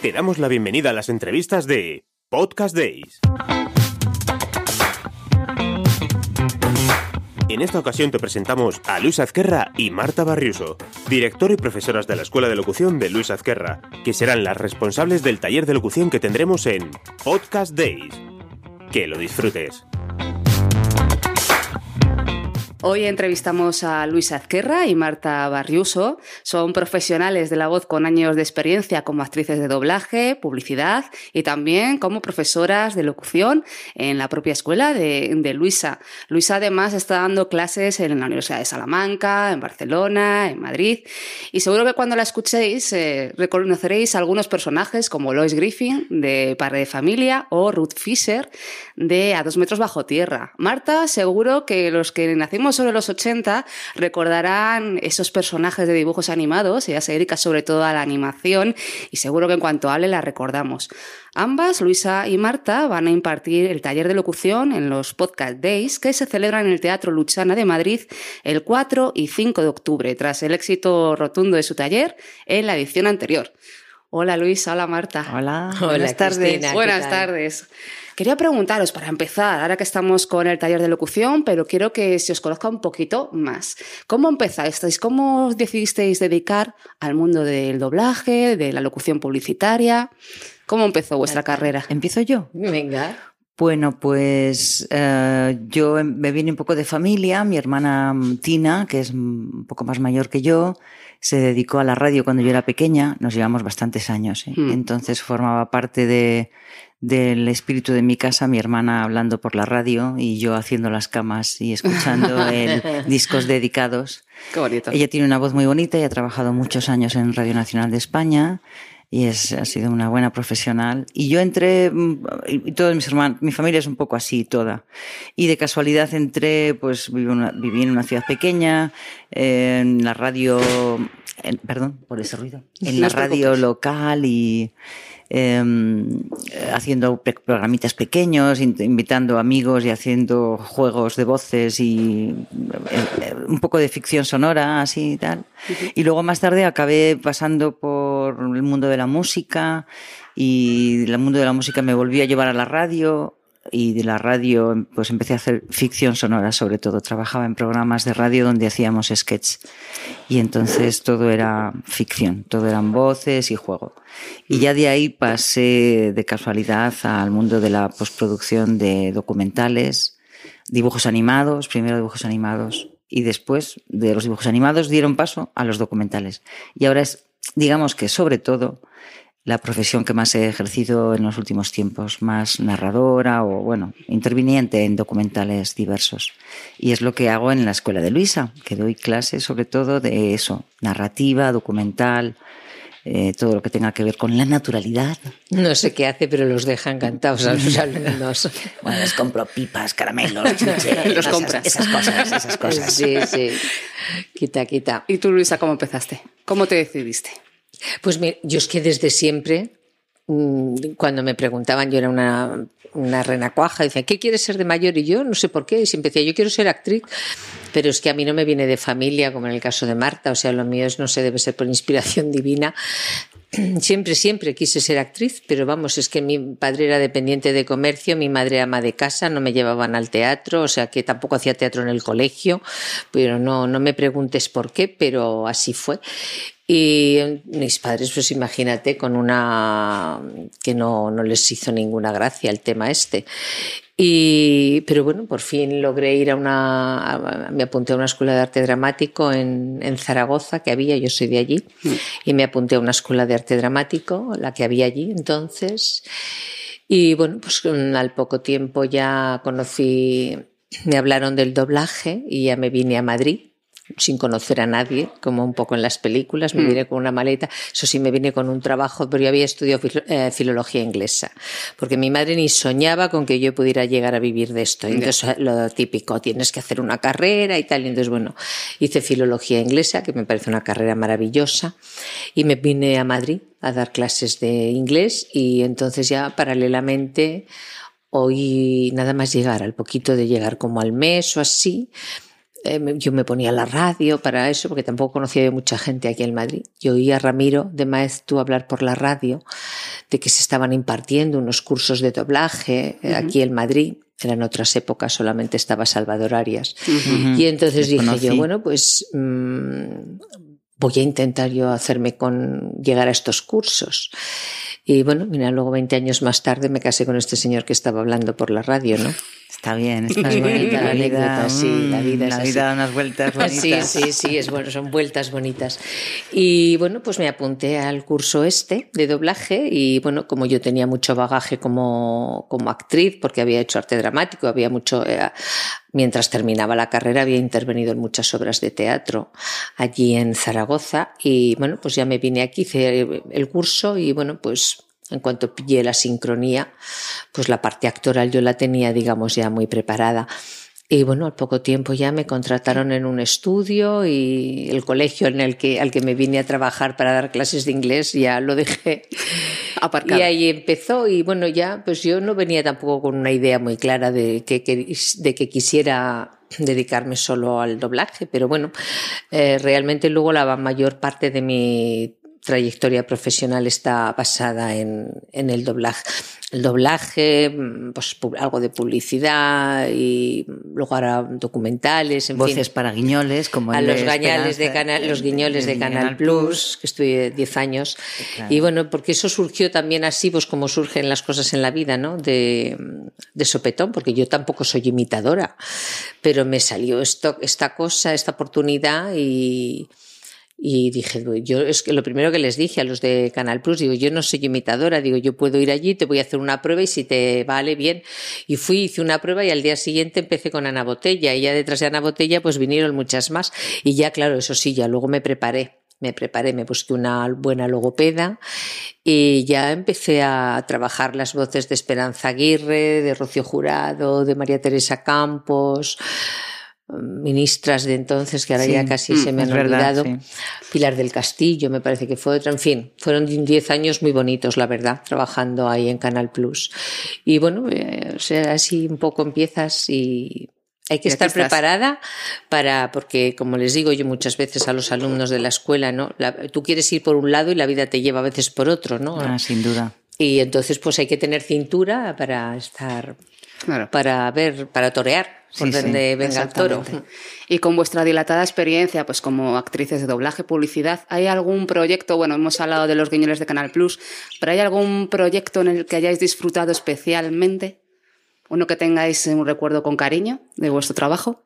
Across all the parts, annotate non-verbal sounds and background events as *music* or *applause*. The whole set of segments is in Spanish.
te damos la bienvenida a las entrevistas de Podcast Days. En esta ocasión te presentamos a Luis Azquerra y Marta Barriuso, director y profesoras de la Escuela de Locución de Luis Azquerra, que serán las responsables del taller de locución que tendremos en Podcast Days. Que lo disfrutes. Hoy entrevistamos a Luisa Azquerra y Marta Barriuso. Son profesionales de la voz con años de experiencia como actrices de doblaje, publicidad y también como profesoras de locución en la propia escuela de, Luisa. Luisa además está dando clases en la Universidad de Salamanca, en Barcelona, en Madrid. Y seguro que cuando la escuchéis eh, reconoceréis algunos personajes como Lois Griffin de Padre de Familia o Ruth Fisher de A dos metros bajo tierra. Marta, seguro que los que nacimos sobre los 80 recordarán esos personajes de dibujos animados, ella se dedica sobre todo a la animación y seguro que en cuanto hable la recordamos. Ambas, Luisa y Marta, van a impartir el taller de locución en los Podcast Days que se celebran en el Teatro Luchana de Madrid el 4 y 5 de octubre, tras el éxito rotundo de su taller en la edición anterior. Hola Luisa, hola Marta. Hola, *laughs* buenas tardes. Buenas tardes. Quería preguntaros, para empezar, ahora que estamos con el taller de locución, pero quiero que se os conozca un poquito más. ¿Cómo empezasteis? ¿Cómo os decidisteis dedicar al mundo del doblaje, de la locución publicitaria? ¿Cómo empezó vuestra carrera? ¿Empiezo yo? Venga. Bueno, pues eh, yo me vine un poco de familia. Mi hermana Tina, que es un poco más mayor que yo, se dedicó a la radio cuando yo era pequeña. Nos llevamos bastantes años. ¿eh? Hmm. Entonces formaba parte de, del espíritu de mi casa, mi hermana hablando por la radio y yo haciendo las camas y escuchando *laughs* el, discos dedicados. Qué bonito. Ella tiene una voz muy bonita y ha trabajado muchos años en Radio Nacional de España y es, ha sido una buena profesional. Y yo entré, mm, y todos mis hermanos, mi familia es un poco así toda. Y de casualidad entré, pues viví, viví en una ciudad pequeña, en la radio, perdón por ese ruido, en la radio local y Em, haciendo programitas pequeños, invitando amigos y haciendo juegos de voces y eh, un poco de ficción sonora, así y tal. Y luego más tarde acabé pasando por el mundo de la música y el mundo de la música me volví a llevar a la radio y de la radio pues empecé a hacer ficción sonora sobre todo. Trabajaba en programas de radio donde hacíamos sketches y entonces todo era ficción, todo eran voces y juego. Y ya de ahí pasé de casualidad al mundo de la postproducción de documentales, dibujos animados, primero dibujos animados y después de los dibujos animados dieron paso a los documentales. Y ahora es, digamos que sobre todo, la profesión que más he ejercido en los últimos tiempos, más narradora o, bueno, interviniente en documentales diversos. Y es lo que hago en la escuela de Luisa, que doy clases sobre todo de eso, narrativa, documental, eh, todo lo que tenga que ver con la naturalidad. No sé qué hace, pero los deja encantados a *laughs* los alumnos. bueno, les compro pipas, caramelos, *laughs* chuches, los compras. Esas cosas, esas cosas. Sí, sí. Quita, quita. ¿Y tú, Luisa, cómo empezaste? ¿Cómo te decidiste? Pues yo es que desde siempre, mm, cuando me preguntaban, yo era una, una renacuaja, decían, ¿qué quieres ser de mayor? Y yo no sé por qué, y siempre decía, yo quiero ser actriz, pero es que a mí no me viene de familia, como en el caso de Marta, o sea, lo mío es, no sé, debe ser por inspiración *laughs* divina. Siempre, siempre quise ser actriz, pero vamos, es que mi padre era dependiente de comercio, mi madre ama de casa, no me llevaban al teatro, o sea que tampoco hacía teatro en el colegio, pero no, no me preguntes por qué, pero así fue. Y mis padres, pues imagínate, con una que no, no les hizo ninguna gracia el tema este. Y, pero bueno, por fin logré ir a una, me apunté a una escuela de arte dramático en, en Zaragoza que había, yo soy de allí, mm. y me apunté a una escuela de arte dramático, la que había allí entonces. Y bueno, pues al poco tiempo ya conocí, me hablaron del doblaje y ya me vine a Madrid sin conocer a nadie, como un poco en las películas, me mm. vine con una maleta, eso sí, me vine con un trabajo, pero yo había estudiado eh, filología inglesa, porque mi madre ni soñaba con que yo pudiera llegar a vivir de esto. Entonces, lo típico, tienes que hacer una carrera y tal, y entonces, bueno, hice filología inglesa, que me parece una carrera maravillosa, y me vine a Madrid a dar clases de inglés, y entonces ya paralelamente, hoy nada más llegar, al poquito de llegar como al mes o así, eh, yo me ponía la radio para eso, porque tampoco conocía mucha gente aquí en Madrid. Yo oía a Ramiro de Maeztu hablar por la radio de que se estaban impartiendo unos cursos de doblaje eh, aquí en Madrid. Eran otras épocas, solamente estaba Salvador Arias. Y entonces dije yo, bueno, pues mmm, voy a intentar yo hacerme con llegar a estos cursos. Y bueno, mira, luego 20 años más tarde me casé con este señor que estaba hablando por la radio, ¿no? Está bien, está *laughs* bien. la, vida, sí, la vida la vida da unas vueltas *laughs* bonitas. Sí, sí, sí, es bueno, son vueltas bonitas. Y bueno, pues me apunté al curso este de doblaje y bueno, como yo tenía mucho bagaje como, como actriz, porque había hecho arte dramático, había mucho, eh, mientras terminaba la carrera había intervenido en muchas obras de teatro allí en Zaragoza y bueno, pues ya me vine aquí, hice el curso y bueno, pues en cuanto pillé la sincronía, pues la parte actoral yo la tenía, digamos, ya muy preparada. Y bueno, al poco tiempo ya me contrataron en un estudio y el colegio en el que, al que me vine a trabajar para dar clases de inglés ya lo dejé *laughs* aparcado. Y ahí empezó y bueno, ya pues yo no venía tampoco con una idea muy clara de que, de que quisiera dedicarme solo al doblaje, pero bueno, eh, realmente luego la mayor parte de mi trayectoria profesional está basada en, en el doblaje. El doblaje, mm, pues algo de publicidad y luego ahora documentales, en voces fin. para guiñoles, como a los gañales de canal, los guiñoles de, de Canal, Plus, que estuve 10 años. Claro. Y bueno, porque eso surgió también así, pues como surgen las cosas en la vida, ¿no? De, de sopetón, porque yo tampoco soy imitadora, pero me salió esto, esta cosa, esta oportunidad y y dije, yo es que lo primero que les dije a los de Canal Plus, digo, yo no soy imitadora, digo, yo puedo ir allí, te voy a hacer una prueba y si te vale bien. Y fui, hice una prueba y al día siguiente empecé con Ana Botella y ya detrás de Ana Botella pues vinieron muchas más. Y ya, claro, eso sí, ya luego me preparé. Me preparé, me busqué una buena logopeda y ya empecé a trabajar las voces de Esperanza Aguirre, de Rocío Jurado, de María Teresa Campos, ministras de entonces, que ahora sí, ya casi se me han olvidado, verdad, sí. Pilar del Castillo, me parece que fue otra, en fin, fueron 10 años muy bonitos, la verdad, trabajando ahí en Canal Plus. Y bueno, eh, o sea, así un poco empiezas y hay que estar preparada para, porque como les digo yo muchas veces a los alumnos de la escuela, ¿no? La, tú quieres ir por un lado y la vida te lleva a veces por otro, ¿no? Ah, sin duda. Y entonces pues hay que tener cintura para estar, claro. para ver, para torear por sí, donde sí, venga el toro. Y con vuestra dilatada experiencia, pues como actrices de doblaje, publicidad, ¿hay algún proyecto? Bueno, hemos hablado de los guiñoles de Canal Plus, pero ¿hay algún proyecto en el que hayáis disfrutado especialmente? ¿Uno que tengáis un recuerdo con cariño de vuestro trabajo?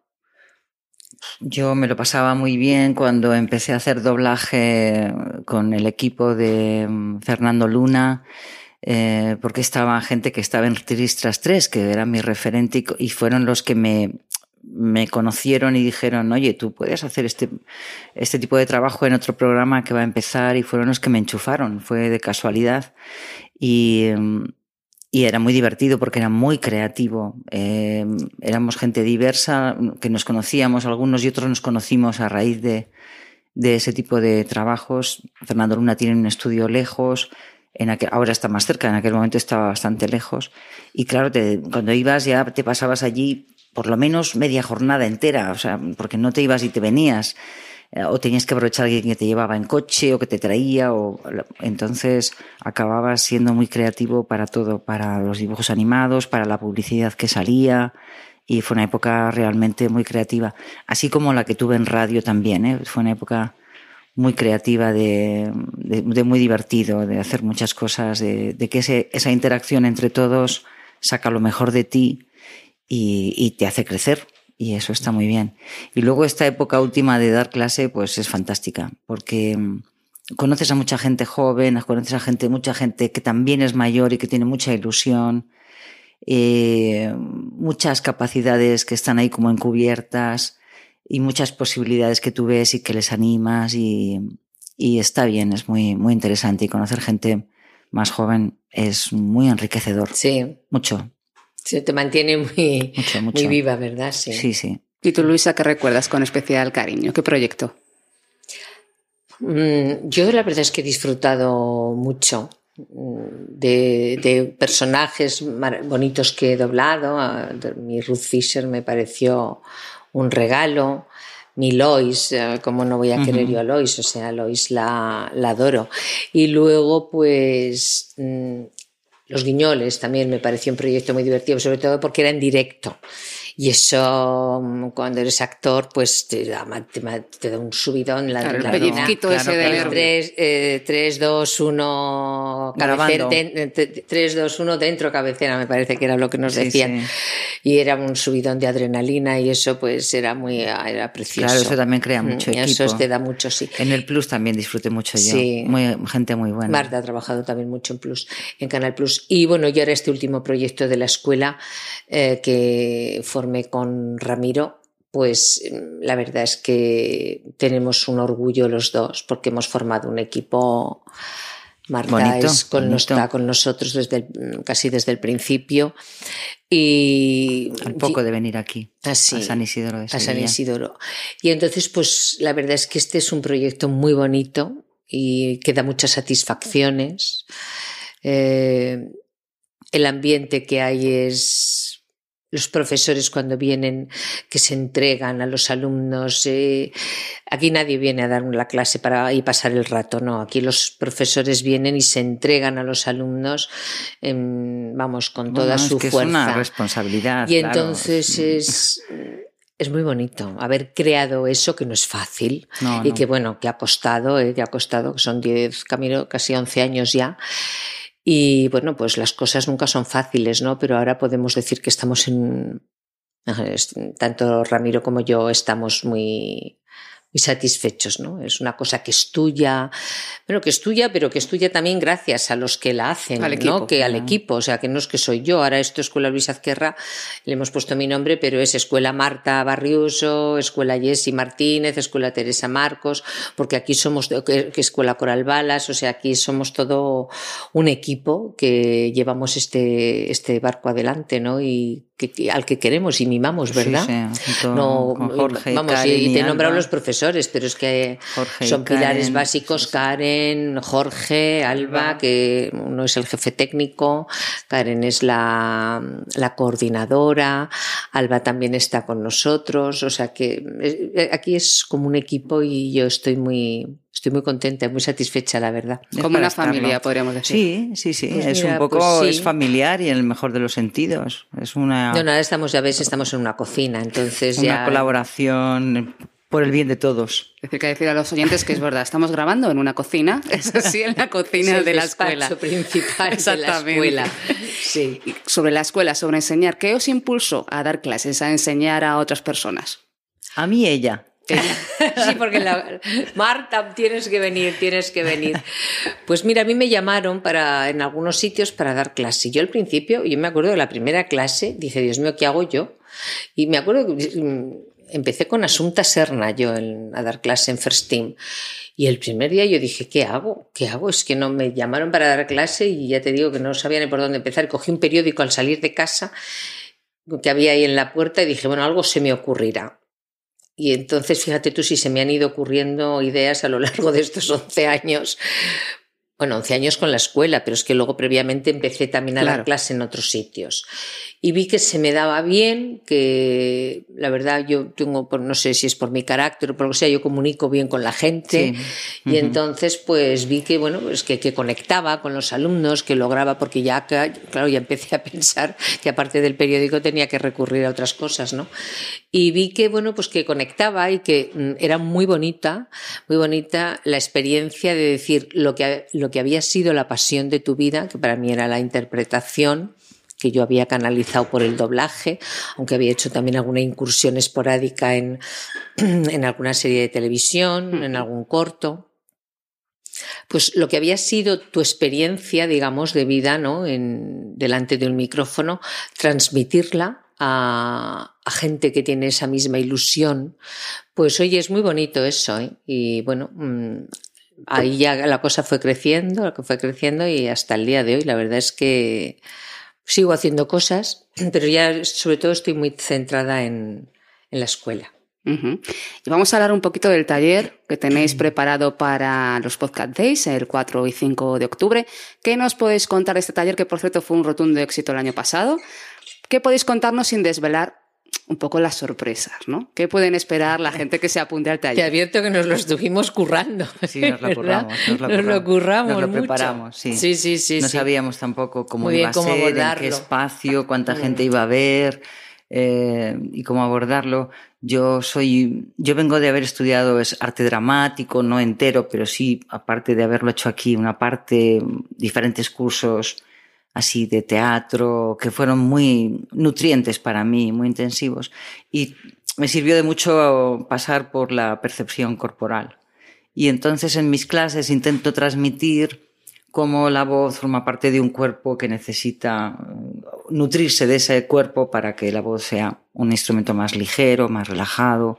Yo me lo pasaba muy bien cuando empecé a hacer doblaje con el equipo de mm, Fernando Luna eh, porque estaba gente que estaba en Tristras 3, que era mi referente, y, y fueron los que me, me conocieron y dijeron, oye, tú puedes hacer este, este tipo de trabajo en otro programa que va a empezar, y fueron los que me enchufaron, fue de casualidad. Y, y era muy divertido porque era muy creativo. Eh, éramos gente diversa, que nos conocíamos, algunos y otros nos conocimos a raíz de, de ese tipo de trabajos. Fernando Luna tiene un estudio lejos, en aquel, ahora está más cerca, en aquel momento estaba bastante lejos. Y claro, te, cuando ibas ya te pasabas allí por lo menos media jornada entera, o sea, porque no te ibas y te venías, eh, o tenías que aprovechar a alguien que te llevaba en coche o que te traía, o entonces acababas siendo muy creativo para todo, para los dibujos animados, para la publicidad que salía, y fue una época realmente muy creativa, así como la que tuve en radio también, ¿eh? fue una época muy creativa, de, de, de, muy divertido, de hacer muchas cosas, de, de que ese, esa interacción entre todos saca lo mejor de ti y, y, te hace crecer. Y eso está muy bien. Y luego esta época última de dar clase, pues es fantástica, porque conoces a mucha gente joven, conoces a gente, mucha gente que también es mayor y que tiene mucha ilusión, eh, muchas capacidades que están ahí como encubiertas y muchas posibilidades que tú ves y que les animas y, y está bien, es muy, muy interesante y conocer gente más joven es muy enriquecedor. Sí. Mucho. Se te mantiene muy, mucho, mucho. muy viva, ¿verdad? Sí. sí, sí. ¿Y tú, Luisa, qué recuerdas con especial cariño? ¿Qué proyecto? Mm, yo la verdad es que he disfrutado mucho de, de personajes bonitos que he doblado. Mi Ruth Fisher me pareció un regalo. Mi Lois, eh, como no voy a querer yo a Lois, o sea, Lois la, la adoro. Y luego, pues, mm, Los Guiñoles también me pareció un proyecto muy divertido, sobre todo porque era en directo. Y eso, mm, cuando eres actor, pues te da, te, te da un subidón. La, Claro, el la pellizquito ese de el nervio. 3, eh, 3, 2, 1, Grabando. 3, 2, 1 dentro cabecera, me parece que era lo que nos Sí, decían. sí. Y era un subidón de adrenalina y eso pues era muy era precioso. Claro, eso también crea Mm, mucho y Eso equipo. te da mucho, sí. En el Plus también disfruté mucho yo. Sí. Muy, gente muy buena. Marta ha trabajado también mucho en Plus, en Canal Plus. Y bueno, yo ahora este último proyecto de la escuela eh, que con Ramiro, pues mm, la verdad es que tenemos un orgullo los dos porque hemos formado un equipo. Marta Bonito, es con, bonito. está con nosotros desde el- casi desde el principio. Y Al poco de venir aquí. Así, a San Isidro de a San. Isidoro. Y entonces, pues la verdad es que este es un proyecto muy bonito y que da muchas satisfacciones. Eh, el ambiente que hay es los profesores cuando vienen que se entregan a los alumnos. eh, aquí nadie viene a dar la clase para y pasar el rato, no. Aquí los profesores vienen y se entregan a los alumnos, em, vamos, con Bueno, toda es su que fuerza. Es una responsabilidad. Y claro. entonces es, es muy bonito haber creado eso que no es fácil No, y no. que bueno, que ha costado, eh, que ha costado, que son 10, camino casi 11 años ya. Y bueno, pues las cosas nunca son fáciles, ¿no? Pero ahora podemos decir que estamos en, es- tanto Ramiro como yo estamos muy, muy satisfechos, ¿no? Es una cosa que es tuya, bueno, que es tuya, pero que es tuya también gracias a los que la hacen, Al equipo. ¿no? Que al equipo, o sea, que no es que soy yo, ahora esto es Escuela Luis Azquerra, le hemos puesto mi nombre, pero es Escuela Marta Barriuso, Escuela Jessy Martínez, Escuela Teresa Marcos, porque aquí somos, que Escuela Coral Balas, o sea, aquí somos todo un equipo que llevamos este, este barco adelante, ¿no? Y que, que- al que queremos y mimamos, ¿verdad? sí, no, con Jorge, vamos, Karen y te he nombrado los profesores, pero es que Jorge son pilares básicos. Karen, Jorge, Alba, Alba. que uno es el jefe técnico, Karen es la, la coordinadora, Alba también está con nosotros, o sea que eh, aquí es como un equipo y yo estoy muy, estoy muy contenta, muy satisfecha, la verdad. Es Como una estarlo. familia, podríamos decir. Sí, sí, sí. Pues es mira, un poco pues sí. es familiar y en el mejor de los sentidos. Es una, No, nada, estamos, ya ves, estamos en una cocina, entonces una ya... colaboración por el bien de todos. Es decir, que decir a los oyentes que es verdad, estamos grabando en una cocina, *laughs* eso sí, en la cocina el de la escuela. principal de la Exactamente. escuela. Sí. Y Sobre la escuela, sobre enseñar, ¿qué os impulsó a dar clases, a enseñar a otras personas? A mí ella. Sí, porque. Marta, tienes que venir, tienes que venir. Pues mira, a mí me llamaron para en algunos sitios para dar clase. Yo al principio, yo me acuerdo de la primera clase, dije, Dios mío, ¿qué hago yo? Y me acuerdo que mm, empecé con Asunta Serna yo en- a dar clase en First Team. Y el primer día yo dije, ¿qué hago? ¿Qué hago? Es que no me llamaron para dar clase y ya te digo que no sabía ni por dónde empezar. Cogí un periódico al salir de casa que había ahí en la puerta y dije, bueno, algo se me ocurrirá. Y entonces, fíjate tú si se me han ido ocurriendo ideas a lo largo de estos 11 años. Bueno, 11 años con la escuela, pero es que luego previamente empecé también a Claro. dar clase en otros sitios. Y vi que se me daba bien, que la verdad yo tengo, no sé si es por mi carácter o por lo que sea, yo comunico bien con la gente. Sí. Y entonces pues vi que, bueno, pues que, que conectaba con los alumnos, que lograba, porque ya, claro, ya empecé a pensar que aparte del periódico tenía que recurrir a otras cosas, ¿no? Y vi que, bueno, pues que conectaba y que mm, era muy bonita, muy bonita la experiencia de decir lo que, lo que había sido la pasión de tu vida, que para mí era la interpretación, que yo había canalizado por el doblaje, aunque había hecho también alguna incursión esporádica en, *clears throat* en alguna serie de televisión, en algún corto. Pues lo que había sido tu experiencia, digamos, de vida, ¿no? En, delante de un micrófono, transmitirla a, a gente que tiene esa misma ilusión, pues oye, es muy bonito eso, ¿eh? Y bueno, mm, ahí ya la cosa fue creciendo, la que fue creciendo y hasta el día de hoy, la verdad es que sigo haciendo cosas, *clears throat* pero ya sobre todo estoy muy centrada en, en la escuela. Y vamos a hablar un poquito del taller que tenéis *clears throat* preparado para los Podcast Days el 4 y 5 de octubre. ¿Qué nos podéis contar de este taller que, por cierto, fue un rotundo éxito el año pasado? ¿Qué podéis contarnos sin desvelar un poco las sorpresas, ¿no? ¿Qué pueden esperar la gente que se apunte al taller? Te advierto que nos lo estuvimos currando. Sí, nos lo *laughs* curramos. Nos lo, nos lo curramos. Nos lo mucho. preparamos, sí. Sí, sí, sí. No sí. sabíamos tampoco cómo Muy bien iba a cómo ser, en qué espacio, cuánta Mm. gente iba a ver eh, y cómo abordarlo. Yo soy, yo vengo de haber estudiado es arte dramático, no entero, pero sí, aparte de haberlo hecho aquí, una parte, diferentes cursos así de teatro que fueron muy nutrientes para mí, muy intensivos. Y me sirvió de mucho pasar por la percepción corporal. Y entonces en mis clases intento transmitir cómo la voz forma parte de un cuerpo que necesita eh, nutrirse de ese cuerpo para que la voz sea un instrumento más ligero, más relajado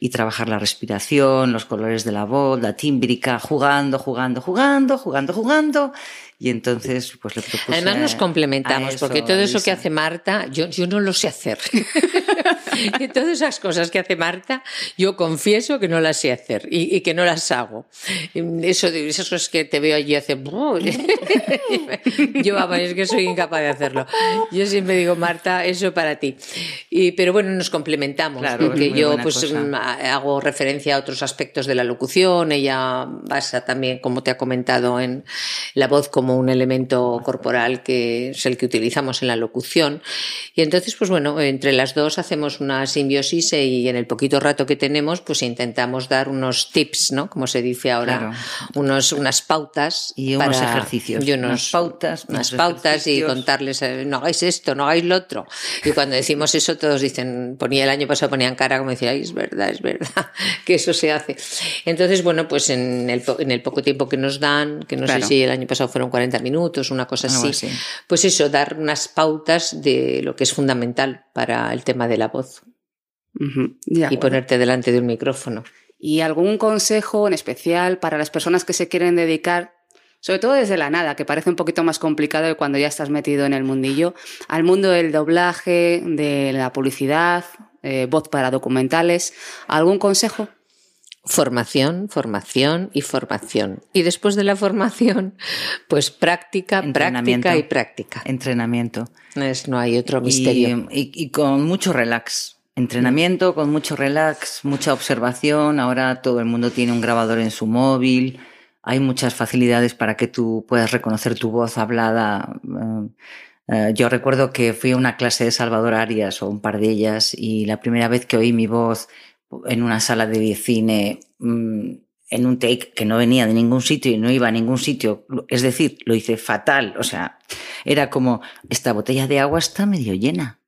y trabajar la respiración, los colores de la voz, la tímbrica, jugando, jugando, jugando, jugando, jugando. Y entonces, pues le propuse. Además nos complementamos, eso, porque todo eso que hace Marta, yo, yo no lo sé hacer. *laughs* y todas esas cosas que hace Marta, yo confieso que no las sé hacer y, y que no las hago. Eso, esas cosas que te veo allí hace... *laughs* yo, vamos, es que soy incapaz de hacerlo. Yo siempre digo, Marta, eso para ti. Y, pero bueno, nos complementamos, Claro, porque yo pues cosa. mm, hago referencia a otros aspectos de la locución, ella basa también, como te ha comentado, en la voz como un elemento corporal que es el que utilizamos en la locución. Y entonces, pues bueno, entre las dos hacemos una simbiosis e- y en el poquito rato que tenemos, pues intentamos dar unos tips, ¿no? Como se dice ahora, Claro. unos, unas pautas. Y unos para- ejercicios, y unos- unas pautas, Unas pautas y contarles, eh, no hagáis esto, no hagáis lo otro. Y cuando decimos eso, todos dicen, ponía el año pasado, ponían cara como decía, ay, es verdad, es verdad, *laughs* que eso se hace. Entonces, bueno, pues en el, en el poco tiempo que nos dan, que no Claro. sé si el año pasado fueron 40 minutos, una cosa así, así. pues eso, dar unas pautas de lo que es fundamental para el tema de la voz de y ponerte delante de un micrófono. ¿Y algún consejo en especial para las personas que se quieren dedicar, sobre todo desde la nada, que parece un poquito más complicado que cuando ya estás metido en el mundillo, al mundo del doblaje, de la publicidad, eh, voz para documentales? ¿Algún consejo? Formación, formación y formación. Y después de la formación, *laughs* pues práctica, práctica y práctica. Entrenamiento. Es- no hay otro misterio. Y, y- y con mucho relax. Entrenamiento, con mucho relax, mucha observación. Ahora todo el mundo tiene un grabador en su móvil. Hay muchas facilidades para que tú puedas reconocer tu voz hablada. Eh, eh, yo recuerdo que fui a una clase de Salvador Arias o un par de ellas y la primera vez que oí mi voz en una sala de cine mm, en un take que no venía de ningún sitio y no iba a ningún sitio, es decir, lo hice fatal, o sea, era como, esta botella de agua está medio llena.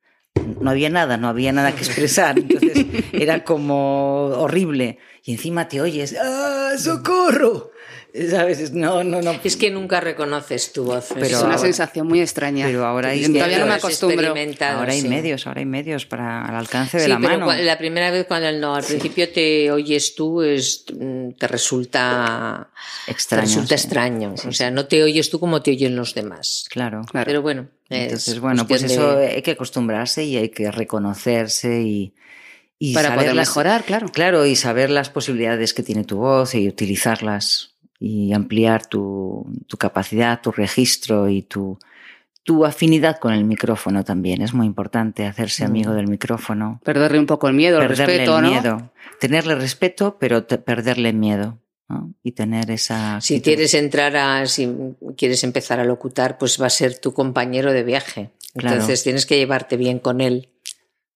No había nada, no había nada que expresar. Entonces *laughs* era como horrible. Y encima te oyes, ¡ah, socorro! *laughs* ¿Sabes? No, no, no. Es que nunca reconoces tu voz. Pero es una ahora- sensación muy extraña. pero ahora hay todavía no me medios acostumbro. Ahora hay medios, ahora hay medios para al alcance de Sí, la pero mano. la primera vez cuando no, al principio te oyes tú, es, mm, te resulta te Extraño. resulta sí. extraño. O sea, no te oyes tú como te oyen los demás. Claro. Claro. Pero bueno, es Entonces, bueno, pues eso de- hay que acostumbrarse y hay que reconocerse y, y Para saber poder las- mejorar, claro. Claro, y saber las posibilidades que tiene tu voz y utilizarlas y ampliar tu, tu capacidad, tu registro y tu, tu afinidad con el micrófono también. Es muy importante hacerse amigo del micrófono, Perderle un poco el miedo, el perderle respeto, el ¿no? miedo, tenerle respeto, pero te- perderle miedo ¿no? y tener esa. Si quieres entrar a, si quieres empezar a locutar, pues va a ser tu compañero de viaje. Claro. Entonces tienes que llevarte bien con él.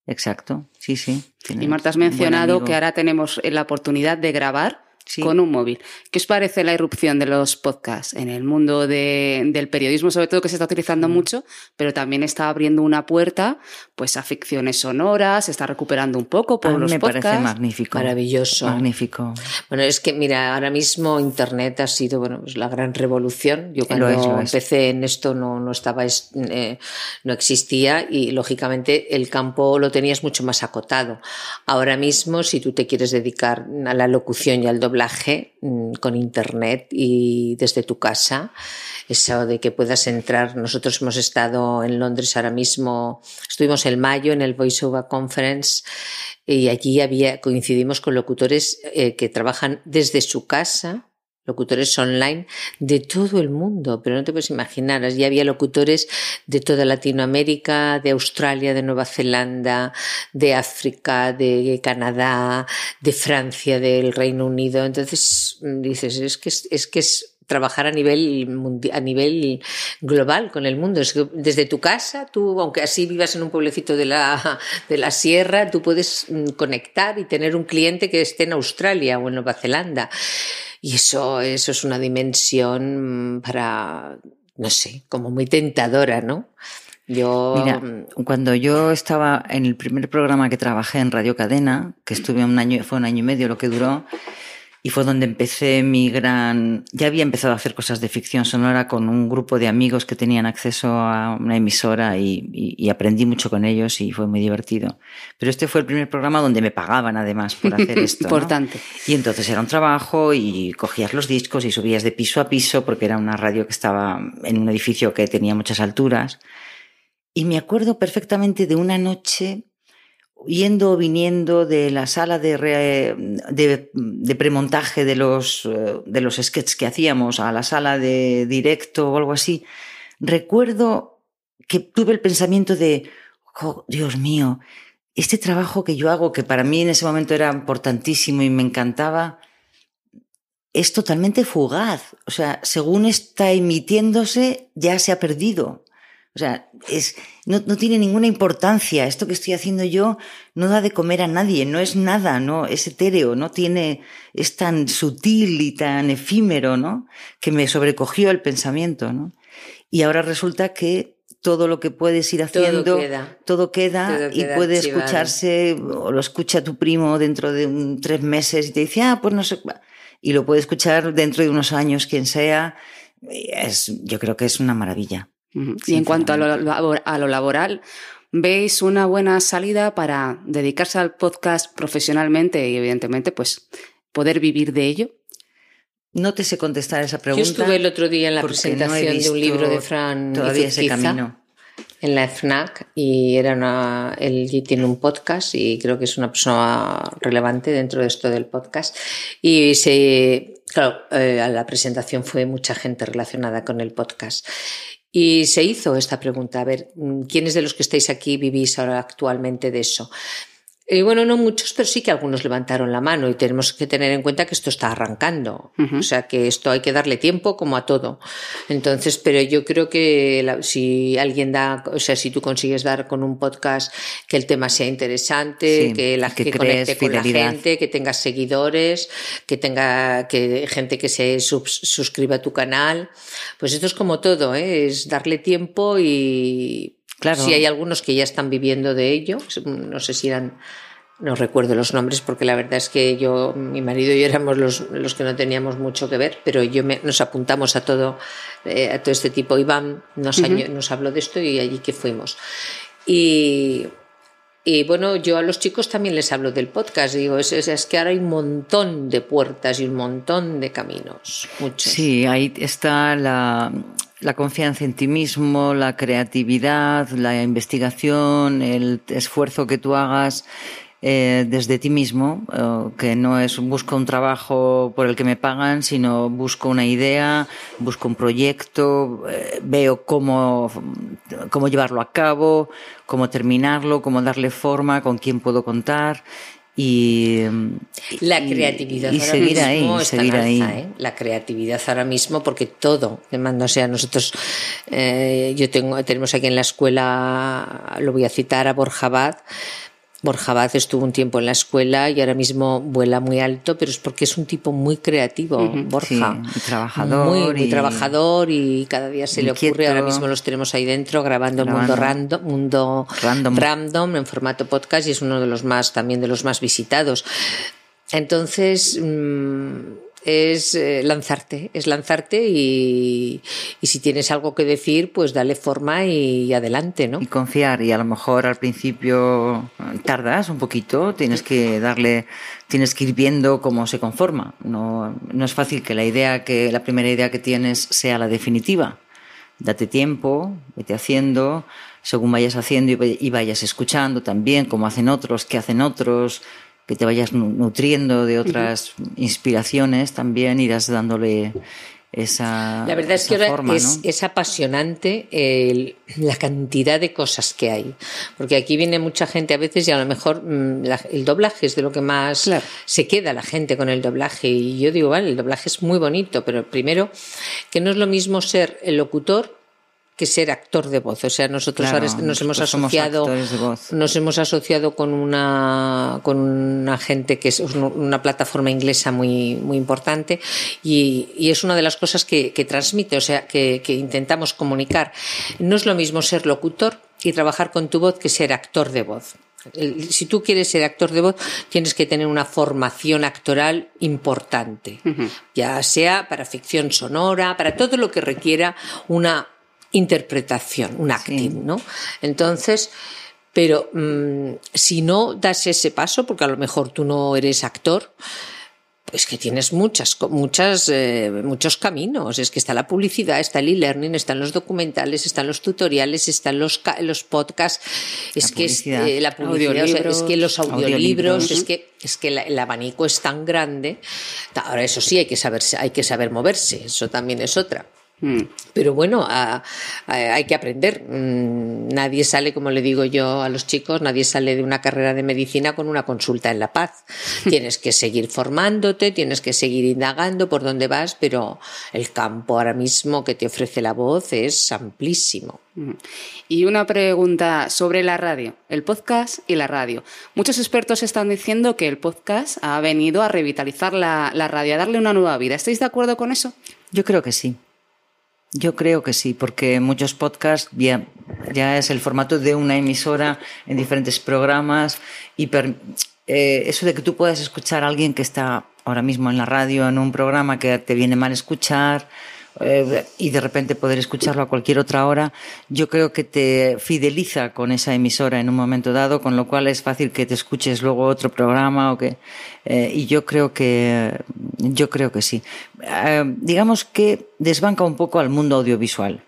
Exacto, sí, sí. Y Marta, has mencionado que ahora tenemos la oportunidad de grabar Sí. con un móvil. ¿Qué os parece la irrupción de los podcasts en el mundo de- del periodismo, sobre todo que se está utilizando Mm. mucho, pero también está abriendo una puerta pues a ficciones sonoras, se está recuperando un poco por A mí los me podcasts. parece magnífico. Maravilloso. Magnífico. Bueno, es que mira, ahora mismo Internet ha sido bueno, pues la gran revolución. Yo Lo cuando es, lo es. empecé en esto no, no estaba, es- eh, no existía y lógicamente el campo lo tenías mucho más acotado. Ahora mismo, si tú te quieres dedicar a la locución y al doblaje mm, con Internet y desde tu casa, eso de que puedas entrar. Nosotros hemos estado en Londres ahora mismo, estuvimos en mayo en el Voice Over Conference y allí había, coincidimos con locutores eh, que trabajan desde su casa locutores online de todo el mundo, pero no te puedes imaginar, allí había locutores de toda Latinoamérica, de Australia, de Nueva Zelanda, de África, de Canadá, de Francia, del Reino Unido. Entonces dices, es que es, que es trabajar a nivel, a nivel global con el mundo. desde tu casa, tú, aunque así vivas en un pueblecito de la, de la sierra, tú puedes mm, conectar y tener un cliente que esté en Australia o en Nueva Zelanda. Y eso, eso es una dimensión mm, para, no sé, como muy tentadora, ¿no? Yo... Mira, mm, cuando yo estaba en el primer programa que trabajé en Radio Cadena, que estuve un año, fue un año y medio lo que duró, y fue donde empecé mi gran... Ya había empezado a hacer cosas de ficción sonora con un grupo de amigos que tenían acceso a una emisora y, aprendí mucho con ellos y fue muy divertido. Pero este fue el primer programa donde me pagaban además por hacer *laughs* esto. Importante. Y entonces era un trabajo y cogías los discos y subías de piso a piso porque era una radio que estaba en un edificio que tenía muchas alturas. Y me acuerdo perfectamente de una noche yendo o viniendo de la sala de, de, premontaje de los, eh, de los sketches que hacíamos a la sala de directo o algo así, recuerdo que tuve el pensamiento de, oh, Dios mío, este trabajo que yo hago, que para mí en ese momento era importantísimo y me encantaba, es totalmente fugaz. O sea, según está emitiéndose, ya se ha perdido. O sea, es, no, no, tiene ninguna importancia. Esto que estoy haciendo yo no da de comer a nadie, no es nada, no es etéreo, no tiene, es tan sutil y tan efímero, ¿no? Que me sobrecogió el pensamiento, ¿no? Y ahora resulta que todo lo que puedes ir haciendo, todo queda, y puede escucharse, o lo escucha tu primo dentro de tres meses y te dice, ah, pues no sé, y lo puede escuchar dentro de unos años, quien sea. Es, yo creo que es una maravilla. Y en cuanto a lo, laboral, ¿veis una buena salida para dedicarse al podcast profesionalmente y evidentemente pues poder vivir de ello? No te sé contestar esa pregunta. Yo estuve el otro día en la presentación de un libro de Fran todavía ese camino en la FNAC y era una, él tiene un podcast y creo que es una persona relevante dentro de esto del podcast. Y se, claro, eh, a la presentación fue mucha gente relacionada con el podcast. Y se hizo esta pregunta, a ver, ¿quiénes de los que estáis aquí vivís ahora actualmente de eso? Y bueno, no muchos, pero sí que algunos levantaron la mano y tenemos que tener en cuenta que esto está arrancando. O sea, que esto hay que darle tiempo como a todo. Entonces, pero yo creo que si alguien da, o sea, si tú consigues dar con un podcast que el tema sea interesante, que la que, conecte con la gente, que tengas seguidores, que tenga que gente que se suscriba a tu canal, pues esto es como todo, ¿eh? es darle tiempo y Claro. Sí hay algunos que ya están viviendo de ello, no sé si eran, no recuerdo los nombres porque la verdad es que yo, mi marido y yo éramos los, los que no teníamos mucho que ver, pero yo nos apuntamos a todo, eh, a todo este tipo. Iván nos, nos habló de esto y allí que fuimos. Y, y bueno, yo a los chicos también les hablo del podcast. Digo, es, es, que ahora hay un montón de puertas y un montón de caminos. Muchos. Sí, ahí está la, la confianza en ti mismo, la creatividad, la investigación, el esfuerzo que tú hagas eh, desde ti mismo, eh, que no es busco un trabajo por el que me pagan, sino busco una idea, busco un proyecto, eh, veo cómo, cómo llevarlo a cabo, cómo terminarlo, cómo darle forma, con quién puedo contar y la creatividad ahora seguir mismo ahí, seguir ahí. ¿eh? la creatividad ahora mismo porque todo demanda o sea nosotros eh, yo tengo tenemos aquí en la escuela lo voy a citar a Borja Abad Borja Baz estuvo un tiempo en la escuela y ahora mismo vuela muy alto, pero es porque es un tipo muy creativo, Borja. Sí, trabajador. Muy, trabajador y cada día se le ocurre. Ahora mismo los tenemos ahí dentro grabando, el mundo random, mundo random. random en formato podcast y es uno de los más, también de los más visitados. Entonces, mm, es eh, lanzarte, es lanzarte y, y, si tienes algo que decir, pues dale forma y, adelante, ¿no? Y confiar, y a lo mejor al principio tardas un poquito, tienes que darle, tienes que ir viendo cómo se conforma. No, no es fácil que la idea que, la primera idea que tienes sea la definitiva. Date tiempo, vete haciendo, según vayas haciendo y vayas escuchando también, cómo hacen otros, qué hacen otros, que te vayas nutriendo de otras inspiraciones, también irás dándole esa La verdad es que ahora es, apasionante la cantidad de cosas que hay. Porque aquí viene mucha gente a veces y a lo mejor mm, el doblaje es de lo que más se queda la gente con el doblaje. Y yo digo, vale, el doblaje es muy bonito, pero primero que no es lo mismo ser el locutor que ser actor de voz. O sea, nosotros ahora nos hemos asociado, nos hemos asociado con una con una gente que es una plataforma inglesa muy muy importante y, es una de las cosas que, transmite, o sea, que, intentamos comunicar. No es lo mismo ser locutor y trabajar con tu voz que ser actor de voz. Si tú quieres ser actor de voz, tienes que tener una formación actoral importante, ya sea para ficción sonora, para todo lo que requiera una interpretación, un acting, ¿no? Entonces, pero mm, si no das ese paso, porque a lo mejor tú no eres actor, pues que tienes muchas, muchas, eh, muchos caminos. Es que está la publicidad, está el e-learning, están los documentales, están los tutoriales, están los, los podcasts, es que es, eh, la publicidad, es que los audiolibros, es que es que el abanico es tan grande. Ahora eso sí hay que saber, hay que saber moverse, eso también es otra. Mm. Pero bueno, hay que aprender. Mm, nadie sale, como le digo yo a los chicos, nadie sale de una carrera de medicina con una consulta en La Paz. *laughs* tienes que seguir formándote, tienes que seguir indagando por dónde vas, pero el campo ahora mismo que te ofrece la voz es amplísimo. Mm. Y una pregunta sobre la radio, el podcast y la radio. Muchos expertos están diciendo que el podcast ha venido a revitalizar la, la radio, a darle una nueva vida. ¿Estáis de acuerdo con eso? Yo creo que sí. Yo creo que sí, porque muchos podcasts ya, es el formato de una emisora en diferentes programas y eh, eso de que tú puedas escuchar a alguien que está ahora mismo en la radio en un programa que te viene mal escuchar eh, y de repente poder escucharlo a cualquier otra hora, yo creo que te fideliza con esa emisora en un momento dado, con lo cual es fácil que te escuches luego otro programa o que eh, y yo creo que yo creo que sí. Eh, digamos que desbanca un poco al mundo audiovisual.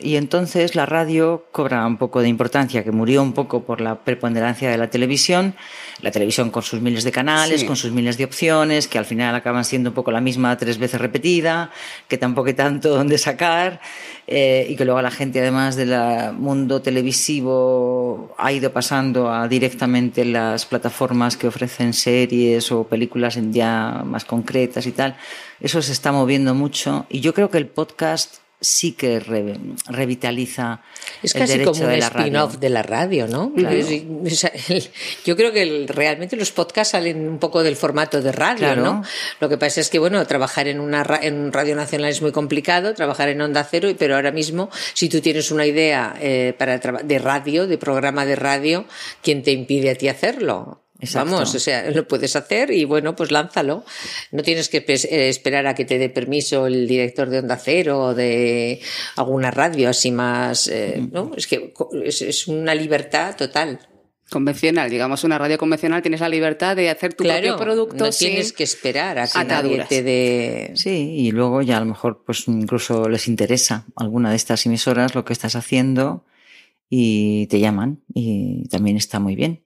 Y entonces la radio cobra un poco de importancia, que murió un poco por la preponderancia de la televisión, la televisión con sus miles de canales, con sus miles de opciones, que al final acaban siendo un poco la misma tres veces repetida, que tampoco hay tanto donde sacar, eh, y que luego la gente además del mundo televisivo ha ido pasando a directamente las plataformas que ofrecen series o películas ya más concretas y tal. Eso se está moviendo mucho y yo creo que el podcast sí que revitaliza. Es casi como un spin-off de la radio, ¿no? Yo creo que realmente los podcasts salen un poco del formato de radio, ¿no? Lo que pasa es que, bueno, trabajar en, una, en un radio nacional es muy complicado, trabajar en Onda Cero, pero ahora mismo, si tú tienes una idea eh, para de radio, de programa de radio, ¿quién te impide a ti hacerlo? Vamos, o sea, *laughs* lo puedes hacer y bueno, pues lánzalo. No tienes que eh, esperar a que te dé permiso el director de Onda Cero o de alguna radio así más, eh, ¿no? Es que es, una libertad total convencional, digamos una radio convencional, tienes la libertad de hacer tu propio producto. No tienes que esperar a que nadie te dé. Sí, y luego ya a lo mejor pues incluso les interesa alguna de estas emisoras lo que estás haciendo y te llaman y también está muy bien.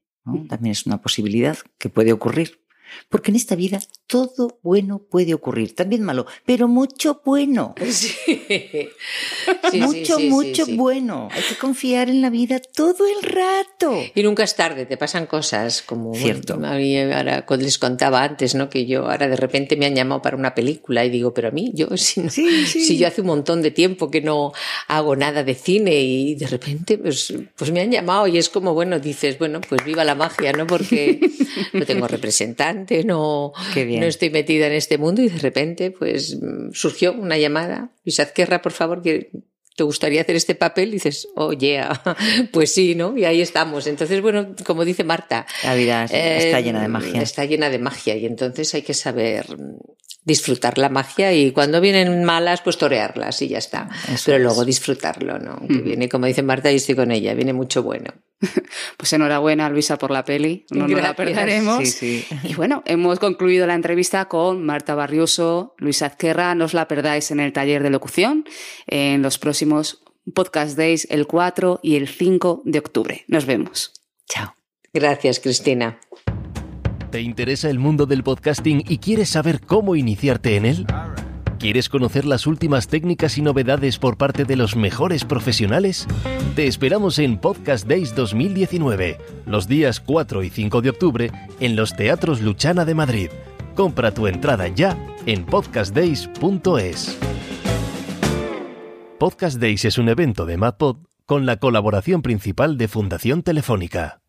También es una posibilidad que puede ocurrir. Porque en esta vida todo bueno puede ocurrir, también malo, pero mucho bueno. *laughs* mucho, mucho bueno. Hay que confiar en la vida todo el rato. Y nunca es tarde, te pasan cosas como... Cierto. a mí ahora les contaba antes, ¿no? Que yo ahora de repente me han llamado para una película y digo, pero a mí, yo *laughs* si, si yo hace un montón de tiempo que no hago nada de cine y de repente pues, pues me han llamado y es como, bueno, dices, bueno, pues viva la magia, ¿no? Porque *laughs* no tengo representante, no, no estoy metida en este mundo y de repente pues surgió una llamada. Luis Azquerra, por favor, que ¿te gustaría hacer este papel? Y dices, oh, yeah, *laughs* pues sí, ¿no? Y ahí estamos. Entonces, bueno, como dice Marta. La vida está llena de magia. Está llena de magia y entonces hay que saber disfrutar la magia y cuando vienen malas, pues torearlas y ya está. Pero luego disfrutarlo, ¿no? Que viene, como dice Marta, y estoy con ella, viene mucho bueno. *laughs* Pues enhorabuena, Luisa, por la peli. No nos la perderemos. Y bueno, hemos concluido la entrevista con Marta Barrioso, Luisa Azquerra. No os la perdáis en el taller de locución en los próximos Podcast Days el 4 y el 5 de octubre. Nos vemos. Chao. Gracias, Cristina. ¿Te interesa el mundo del podcasting y quieres saber cómo iniciarte en él? ¿Quieres conocer las últimas técnicas y novedades por parte de los mejores profesionales? Te esperamos en Podcast Days 2019, los días 4 y 5 de octubre, en los Teatros Luchana de Madrid. Compra tu entrada ya en podcastdays.es. Podcast Days es un evento de MadPod con la colaboración principal de Fundación Telefónica.